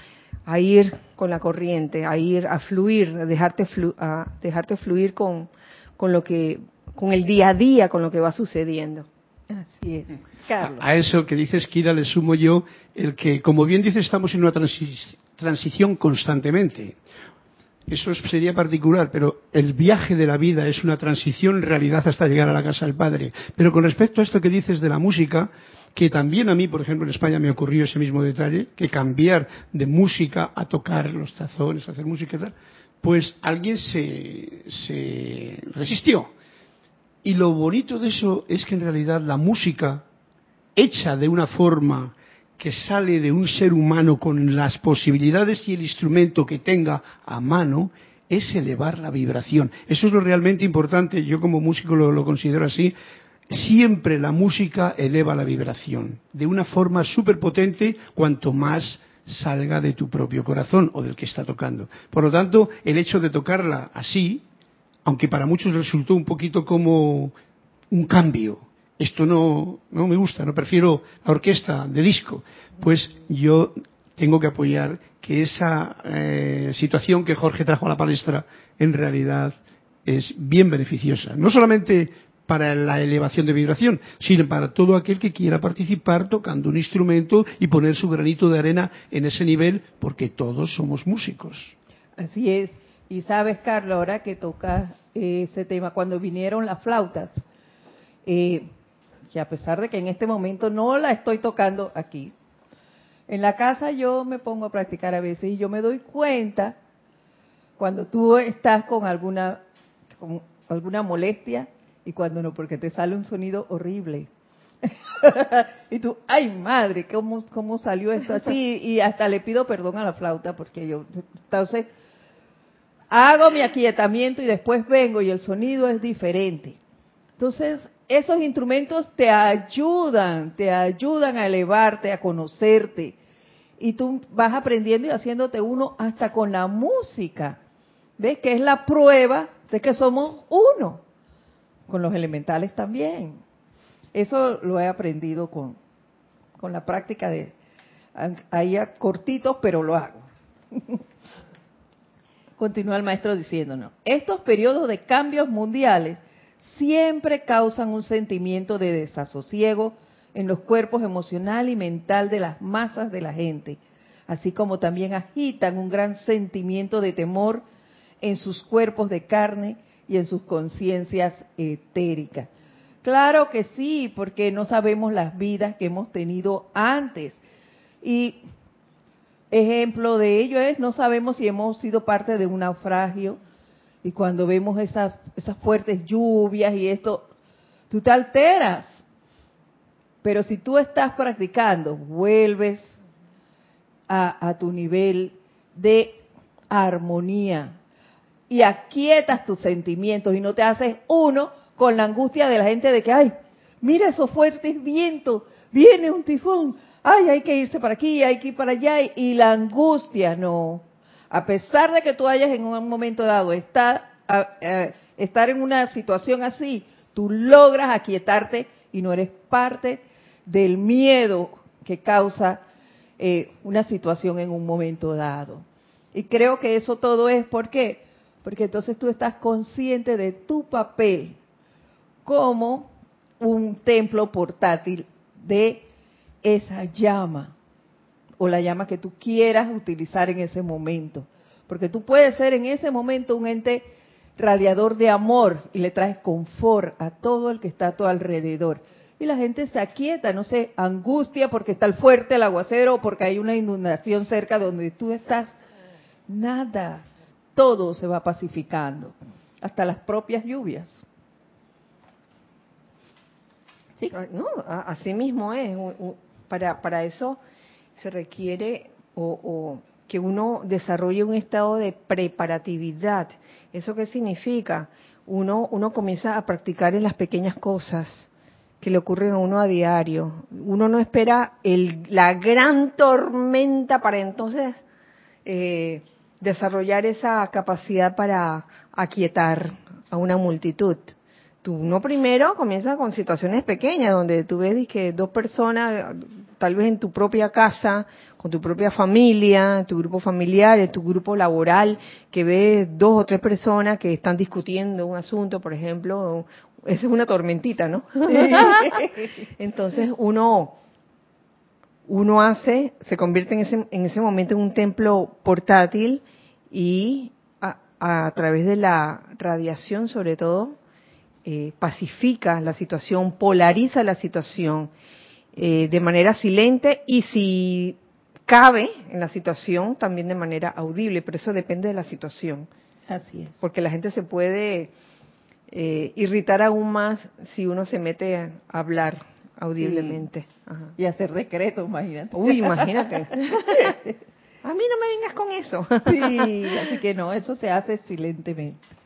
a ir con la corriente, a ir a fluir, a dejarte, a dejarte fluir con, con lo que, con el día a día, con lo que va sucediendo. Así es. A, eso que dices, Kira, le sumo yo el que, como bien dices, estamos en una transición constantemente. Eso sería particular, pero el viaje de la vida es una transición en realidad hasta llegar a la casa del Padre. Pero con respecto a esto que dices de la música, que también a mí, por ejemplo, en España me ocurrió ese mismo detalle, que cambiar de música a tocar los tazones, a hacer música y tal, pues alguien se, se resistió. Y lo bonito de eso es que en realidad la música, hecha de una forma que sale de un ser humano con las posibilidades y el instrumento que tenga a mano, es elevar la vibración. Eso es lo realmente importante, yo como músico lo, considero así, siempre la música eleva la vibración de una forma súper potente cuanto más salga de tu propio corazón o del que está tocando. Por lo tanto, el hecho de tocarla así, aunque para muchos resultó un poquito como un cambio, esto no, no me gusta, no prefiero la orquesta de disco, pues yo tengo que apoyar que esa eh, situación que Jorge trajo a la palestra en realidad es bien beneficiosa. No solamente para la elevación de vibración, sino para todo aquel que quiera participar tocando un instrumento y poner su granito de arena en ese nivel, porque todos somos músicos. Así es. Y sabes, Carlos, ahora que tocas ese tema, cuando vinieron las flautas, eh, que a pesar de que en este momento no la estoy tocando aquí, en la casa yo me pongo a practicar a veces y yo me doy cuenta cuando tú estás con alguna, con alguna molestia y cuando no, porque te sale un sonido horrible. (laughs) y tú, ay madre, ¿cómo, ¿cómo salió esto así? Y hasta le pido perdón a la flauta porque yo, entonces, hago mi aquietamiento y después vengo y el sonido es diferente. Entonces, esos instrumentos te ayudan, te ayudan a elevarte, a conocerte. Y tú vas aprendiendo y haciéndote uno hasta con la música. ¿Ves? Que es la prueba de que somos uno con los elementales también. Eso lo he aprendido con, con la práctica de ahí a cortitos, pero lo hago. (laughs) Continúa el maestro diciéndonos, estos periodos de cambios mundiales siempre causan un sentimiento de desasosiego en los cuerpos emocional y mental de las masas de la gente, así como también agitan un gran sentimiento de temor en sus cuerpos de carne y en sus conciencias etéricas. Claro que sí, porque no sabemos las vidas que hemos tenido antes. Y ejemplo de ello es, no sabemos si hemos sido parte de un naufragio y cuando vemos esas, esas fuertes lluvias y esto, tú te alteras. Pero si tú estás practicando, vuelves a, a tu nivel de armonía, y aquietas tus sentimientos y no te haces uno con la angustia de la gente de que, ay, mira esos fuertes vientos, viene un tifón, ay, hay que irse para aquí, hay que ir para allá, y la angustia, no. A pesar de que tú hayas en un momento dado estar, estar en una situación así, tú logras aquietarte y no eres parte del miedo que causa eh, una situación en un momento dado. Y creo que eso todo es, ¿por qué? Porque entonces tú estás consciente de tu papel como un templo portátil de esa llama o la llama que tú quieras utilizar en ese momento. Porque tú puedes ser en ese momento un ente radiador de amor y le traes confort a todo el que está a tu alrededor. Y la gente se aquieta, no se angustia porque está el fuerte el aguacero o porque hay una inundación cerca donde tú estás. Nada, todo se va pacificando, hasta las propias lluvias. Sí. No, así mismo es. Para, para eso se requiere o que uno desarrolle un estado de preparatividad. ¿Eso qué significa? Uno, uno comienza a practicar en las pequeñas cosas que le ocurren a uno a diario. Uno no espera el, la gran tormenta para entonces eh, desarrollar esa capacidad para aquietar a una multitud. Tú no primero comienza con situaciones pequeñas donde tú ves que dos personas, tal vez en tu propia casa con tu propia familia, tu grupo familiar, en tu grupo laboral, que ves dos o tres personas que están discutiendo un asunto, por ejemplo, esa es una tormentita, ¿no? (laughs) Entonces uno uno hace, se convierte en ese, en ese momento en un templo portátil y a, través de la radiación sobre todo, eh, pacifica la situación, polariza la situación eh, de manera silente y si cabe en la situación también de manera audible, pero eso depende de la situación. Así es. Porque la gente se puede eh, irritar aún más si uno se mete a hablar audiblemente. Y hacer decreto, imagínate. Uy, imagínate. (laughs) a mí no me vengas con eso. sí, así que no, eso se hace silentemente.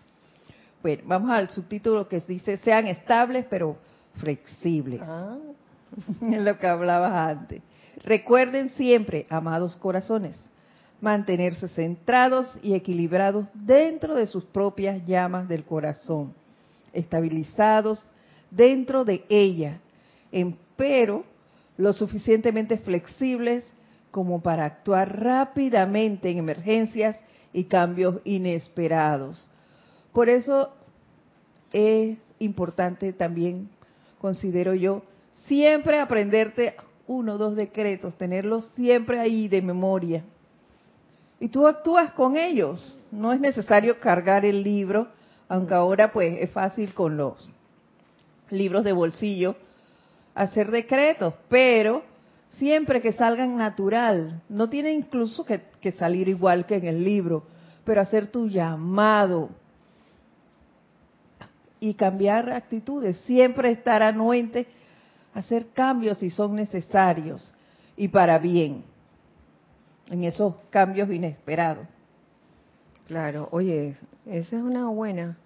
Bueno, vamos al subtítulo que dice, sean estables pero flexibles. Ah. (laughs) es lo que hablabas antes. Recuerden siempre, amados corazones, mantenerse centrados y equilibrados dentro de sus propias llamas del corazón, estabilizados dentro de ella, pero lo suficientemente flexibles como para actuar rápidamente en emergencias y cambios inesperados. Por eso es importante también, considero yo, siempre aprenderte uno o dos decretos, tenerlos siempre ahí de memoria. Y tú actúas con ellos. No es necesario cargar el libro, aunque ahora pues es fácil con los libros de bolsillo hacer decretos, pero siempre que salgan natural, no tiene incluso que, que salir igual que en el libro, pero hacer tu llamado y cambiar actitudes, siempre estar anuente hacer cambios si son necesarios y para bien en esos cambios inesperados. Claro, oye, esa es una buena,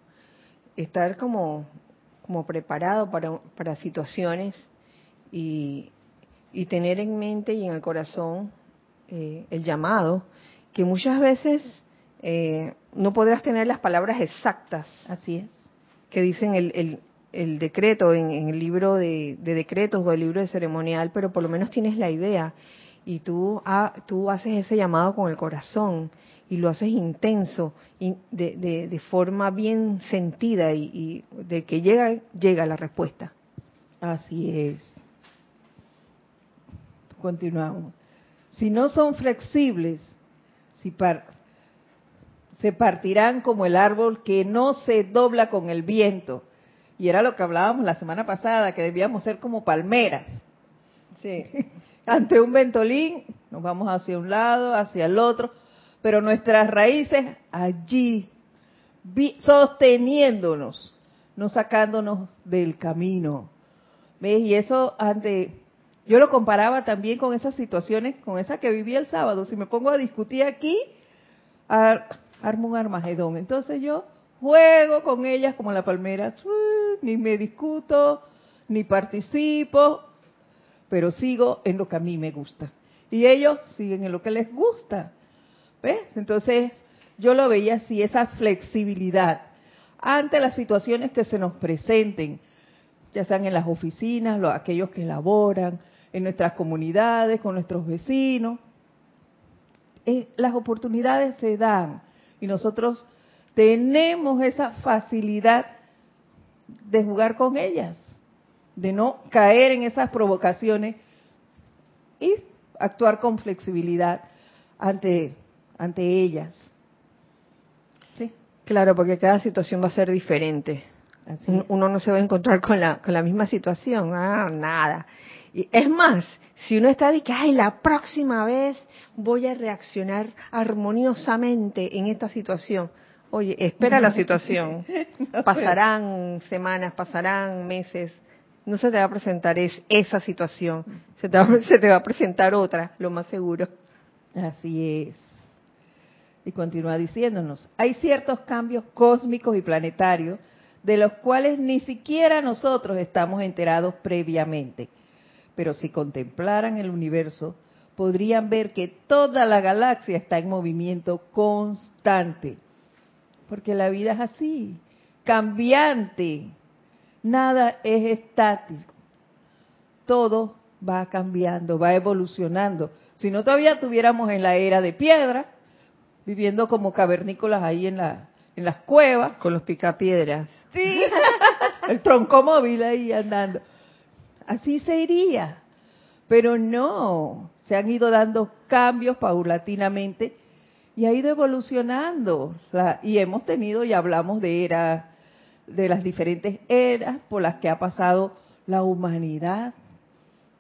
estar como, como preparado para, para situaciones y, y tener en mente y en el corazón eh, el llamado, que muchas veces eh, no podrás tener las palabras exactas. Así es. Que dicen el, el, el decreto en, el libro de, decretos o el libro de ceremonial, pero por lo menos tienes la idea y tú, tú haces ese llamado con el corazón y lo haces intenso, y de, de, forma bien sentida y, de que llega, llega la respuesta. Así es. Continuamos. Si no son flexibles, si se partirán como el árbol que no se dobla con el viento y era lo que hablábamos la semana pasada, que debíamos ser como palmeras. Sí. (laughs) Ante un ventolín, nos vamos hacia un lado, hacia el otro, pero nuestras raíces allí, sosteniéndonos, no sacándonos del camino. ¿Ves? Y eso ante, yo lo comparaba también con esas situaciones, con esa que viví el sábado. Si me pongo a discutir aquí, armo un armagedón. Entonces yo juego con ellas como la palmera, ni me discuto, ni participo, pero sigo en lo que a mí me gusta. Y ellos siguen en lo que les gusta. ¿Ves? Entonces, yo lo veía así, esa flexibilidad ante las situaciones que se nos presenten. ya sean en las oficinas, los, aquellos que laboran, en nuestras comunidades, con nuestros vecinos. Eh, las oportunidades se dan y nosotros tenemos esa facilidad de jugar con ellas, de no caer en esas provocaciones y actuar con flexibilidad ante, ante ellas. ¿Sí? Claro, porque cada situación va a ser diferente. Uno no se va a encontrar con la, con la misma situación, ah, nada. Y es más, si uno está de que, ay, la próxima vez voy a reaccionar armoniosamente en esta situación. Oye, espera la (laughs) situación. (laughs) Pasarán semanas, pasarán meses. No se te va a presentar es, esa situación. Se te, va, se te va a presentar otra, lo más seguro. Así es. Y continúa diciéndonos, hay ciertos cambios cósmicos y planetarios de los cuales ni siquiera nosotros estamos enterados previamente. Pero si contemplaran el universo, podrían ver que toda la galaxia está en movimiento constante. Porque la vida es así, cambiante. Nada es estático. Todo va cambiando, va evolucionando. Si no todavía estuviéramos en la era de piedra, viviendo como cavernícolas ahí en, la, en las cuevas. Con los picapiedras. Sí, (laughs) el tronco móvil ahí andando. Así se iría. Pero no, se han ido dando cambios paulatinamente y ha ido evolucionando. y hemos tenido y hablamos de eras, de las diferentes eras por las que ha pasado la humanidad.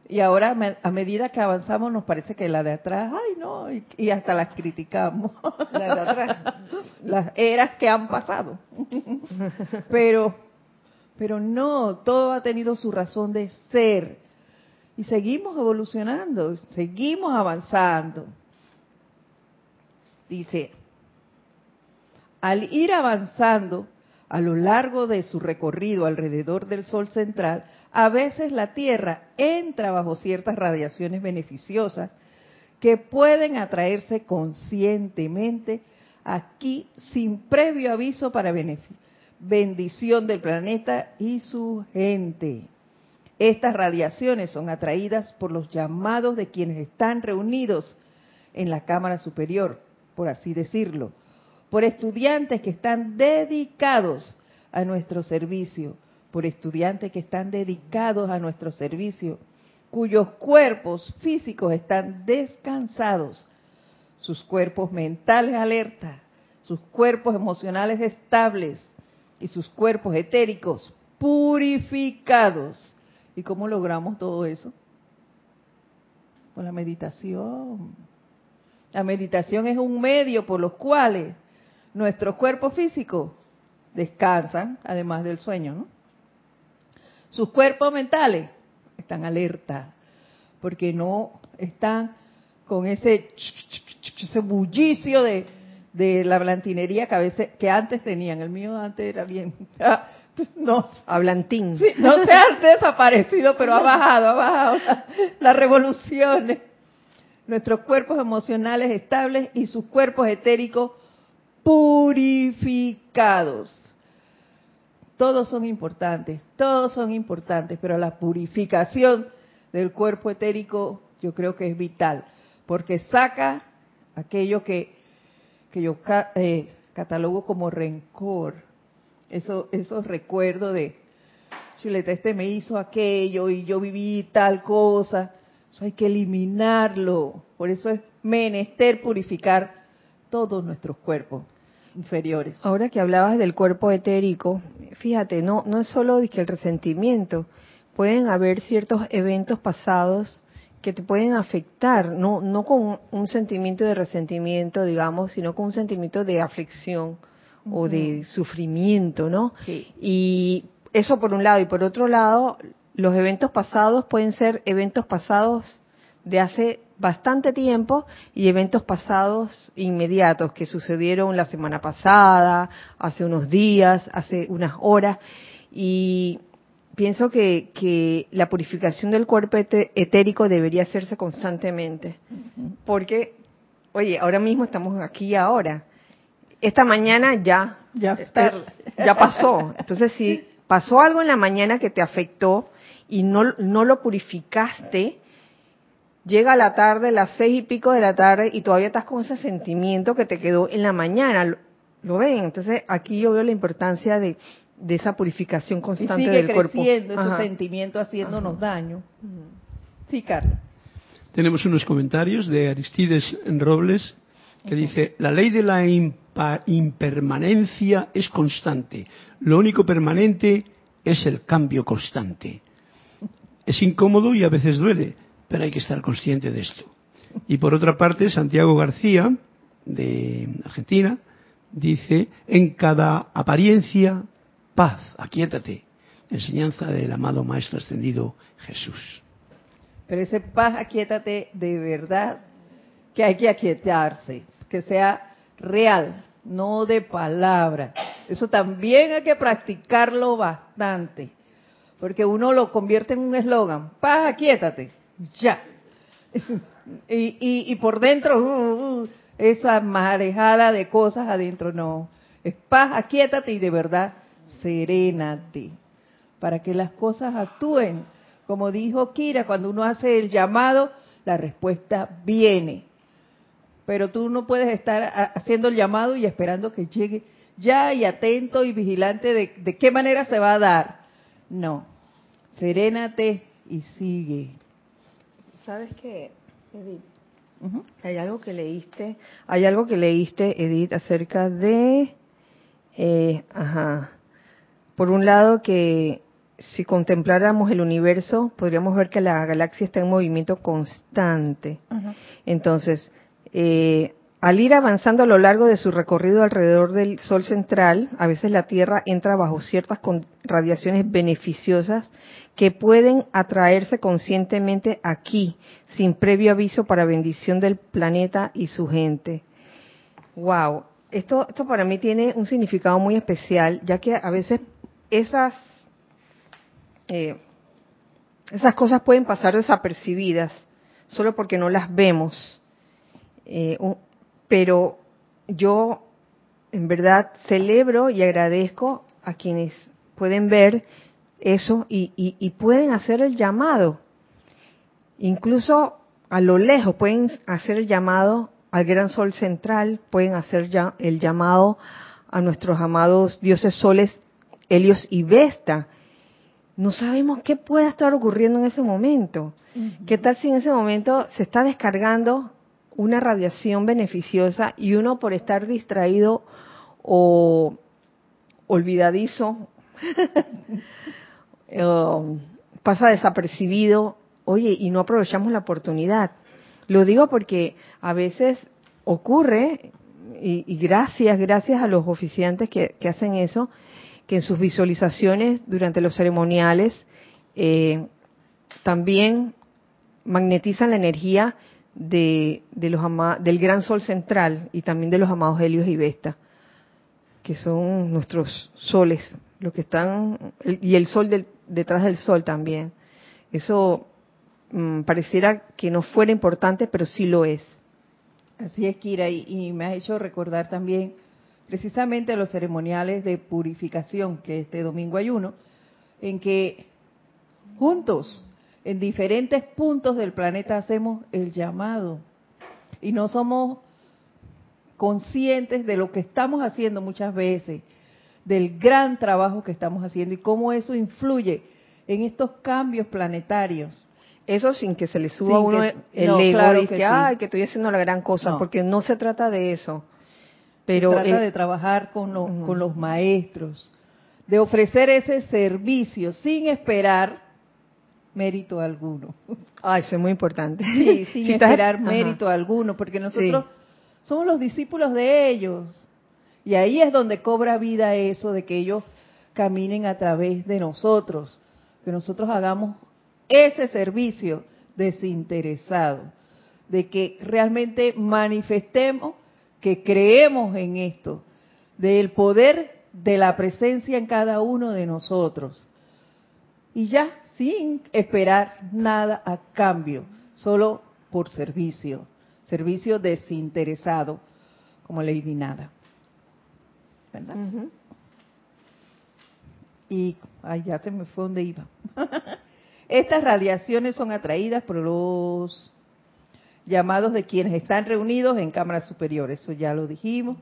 Y ahora, a medida que avanzamos, nos parece que la de atrás, ay no, y, hasta las criticamos. La de atrás. (laughs) las eras que han pasado. (laughs) pero, pero no, todo ha tenido su razón de ser. Y seguimos evolucionando, seguimos avanzando. Dice, al ir avanzando a lo largo de su recorrido alrededor del Sol central, a veces la Tierra entra bajo ciertas radiaciones beneficiosas que pueden atraerse conscientemente aquí sin previo aviso para bendición del planeta y su gente. Estas radiaciones son atraídas por los llamados de quienes están reunidos en la Cámara Superior, por así decirlo, por estudiantes que están dedicados a nuestro servicio, por estudiantes que están dedicados a nuestro servicio, cuyos cuerpos físicos están descansados, sus cuerpos mentales alertas, sus cuerpos emocionales estables y sus cuerpos etéricos purificados. ¿Y cómo logramos todo eso? Con la meditación. La meditación es un medio por los cuales nuestros cuerpos físicos descansan, además del sueño, ¿no? Sus cuerpos mentales están alerta, porque no están con ese, ese bullicio de, de la blantinería que a veces que antes tenían. El mío antes era bien (laughs) no hablantín. no se ha desaparecido, pero ha bajado, ha bajado las revoluciones. Nuestros cuerpos emocionales estables y sus cuerpos etéricos purificados todos son importantes, todos son importantes, pero la purificación del cuerpo etérico yo creo que es vital, porque saca aquello que, que yo eh, catalogo como rencor, eso, esos recuerdos de, chuleta, este me hizo aquello y yo viví tal cosa, eso hay que eliminarlo, por eso es menester purificar todos nuestros cuerpos inferiores. Ahora que hablabas del cuerpo etérico, fíjate, no, no es solo que el resentimiento, pueden haber ciertos eventos pasados que te pueden afectar, no, no con un sentimiento de resentimiento, digamos, sino con un sentimiento de aflicción o de sufrimiento, ¿no? Y eso por un lado, y por otro lado, los eventos pasados pueden ser eventos pasados de hace bastante tiempo y eventos pasados inmediatos que sucedieron la semana pasada, hace unos días, hace unas horas. Y pienso que, que la purificación del cuerpo etérico debería hacerse constantemente. Porque, oye, ahora mismo estamos aquí ahora. Esta mañana ya, ya, ya pasó. Entonces, si pasó algo en la mañana que te afectó y no, no lo purificaste, llega la tarde, las seis y pico de la tarde, y todavía estás con ese sentimiento que te quedó en la mañana. ¿Lo, ven? Entonces aquí yo veo la importancia de, de esa purificación constante y sigue del cuerpo. creciendo ese sentimiento haciéndonos daño. Sí, Carlos. Tenemos unos comentarios de Aristides Robles que dice, la ley de la impermanencia es constante, lo único permanente es el cambio constante. Es incómodo y a veces duele, pero hay que estar consciente de esto. Y por otra parte, Santiago García, de Argentina, dice, en cada apariencia, paz, aquíétate. Enseñanza del amado Maestro Ascendido Jesús. Pero ese paz, aquíétate, de verdad que hay que aquietarse, que sea real, no de palabra. Eso también hay que practicarlo bastante, porque uno lo convierte en un eslogan, paz, aquíétate, ya. (laughs) y, y, por dentro, uh, uh, esa marejada de cosas adentro, no. Es paz, aquíétate y de verdad, serénate, para que las cosas actúen. Como dijo Kira, cuando uno hace el llamado, la respuesta viene pero tú no puedes estar haciendo el llamado y esperando que llegue ya y atento y vigilante de, qué manera se va a dar. No, serénate y sigue. ¿Sabes qué, Edith? Hay algo que leíste, hay algo que leíste, Edith, acerca de, eh, ajá, por un lado que si contempláramos el universo, podríamos ver que la galaxia está en movimiento constante. Entonces, eh, al ir avanzando a lo largo de su recorrido alrededor del Sol central, a veces la Tierra entra bajo ciertas radiaciones beneficiosas que pueden atraerse conscientemente aquí, sin previo aviso para bendición del planeta y su gente. Wow, esto, esto para mí tiene un significado muy especial, ya que a veces esas eh, esas cosas pueden pasar desapercibidas solo porque no las vemos eh, pero yo en verdad celebro y agradezco a quienes pueden ver eso y, pueden hacer el llamado. Incluso a lo lejos pueden hacer el llamado al gran sol central, pueden hacer ya el llamado a nuestros amados dioses soles Helios y Vesta. No sabemos qué pueda estar ocurriendo en ese momento. ¿Qué tal si en ese momento se está descargando una radiación beneficiosa y uno por estar distraído o olvidadizo (laughs) pasa desapercibido, oye, y no aprovechamos la oportunidad. Lo digo porque a veces ocurre, y, gracias, gracias a los oficiantes que, hacen eso, que en sus visualizaciones durante los ceremoniales eh, también magnetizan la energía de, los del gran sol central y también de los amados Helios y Vesta, que son nuestros soles, los que están, y el sol detrás del sol también. Eso mm, pareciera que no fuera importante, pero sí lo es. Así es, Kira, y, y me ha hecho recordar también precisamente los ceremoniales de purificación, que este domingo hay uno, en que juntos en diferentes puntos del planeta hacemos el llamado y no somos conscientes de lo que estamos haciendo muchas veces, del gran trabajo que estamos haciendo y cómo eso influye en estos cambios planetarios. Eso sin que se le suba a uno el ego y que, ay, que estoy haciendo la gran cosa, porque no se trata de eso. Pero se trata de trabajar con, con los maestros, de ofrecer ese servicio sin esperar mérito alguno. Ah, eso es muy importante. Sí, (laughs) sin esperar mérito alguno, porque nosotros somos los discípulos de ellos. Y ahí es donde cobra vida eso de que ellos caminen a través de nosotros, que nosotros hagamos ese servicio desinteresado, de que realmente manifestemos que creemos en esto, del poder de la presencia en cada uno de nosotros. Y ya, sin esperar nada a cambio, solo por servicio, servicio desinteresado, como Lady Nada. Y, ay, ya se me fue donde iba. (laughs) Estas radiaciones son atraídas por los llamados de quienes están reunidos en cámaras superiores, eso ya lo dijimos,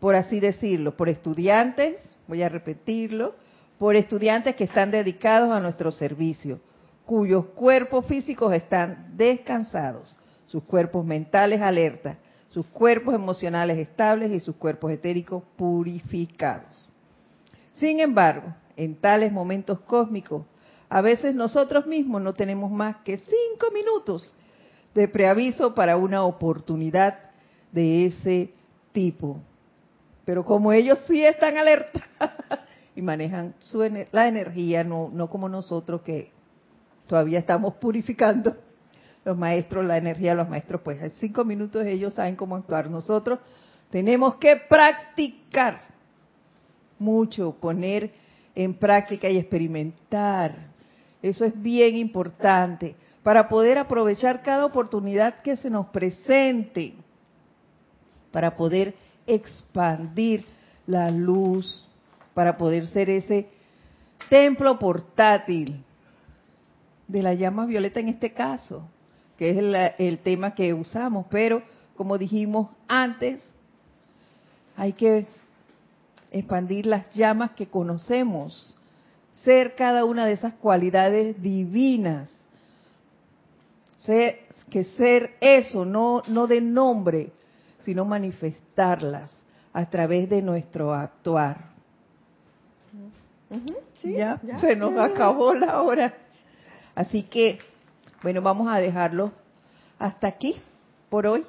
por así decirlo, por estudiantes, voy a repetirlo, por estudiantes que están dedicados a nuestro servicio, cuyos cuerpos físicos están descansados, sus cuerpos mentales alertas, sus cuerpos emocionales estables y sus cuerpos etéricos purificados. Sin embargo, en tales momentos cósmicos, a veces nosotros mismos no tenemos más que cinco minutos de preaviso para una oportunidad de ese tipo. Pero como ellos sí están alerta (laughs) y manejan su, la energía, no, no como nosotros que todavía estamos purificando los maestros, la energía de los maestros, pues en cinco minutos ellos saben cómo actuar. Nosotros tenemos que practicar mucho, poner en práctica y experimentar. Eso es bien importante para poder aprovechar cada oportunidad que se nos presente, para poder expandir la luz, para poder ser ese templo portátil de la llama violeta en este caso, que es el, tema que usamos, pero como dijimos antes, hay que expandir las llamas que conocemos, ser cada una de esas cualidades divinas que ser eso, no, no de nombre, sino manifestarlas a través de nuestro actuar. ¿Ya? se nos acabó la hora. Así que, bueno, vamos a dejarlo hasta aquí por hoy.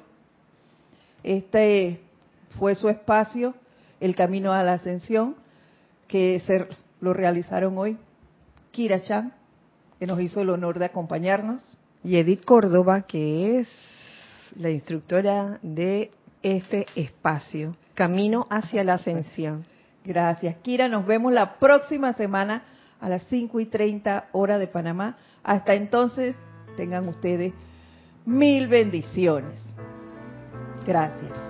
Este fue su espacio, el camino a la ascensión, que se lo realizaron hoy. Kira Chan, que nos hizo el honor de acompañarnos y Edith Córdoba, que es la instructora de este espacio, Camino hacia la Ascensión. Gracias, Kira. Nos vemos la próxima semana a las 5 y 30 hora de Panamá. Hasta entonces, tengan ustedes mil bendiciones. Gracias.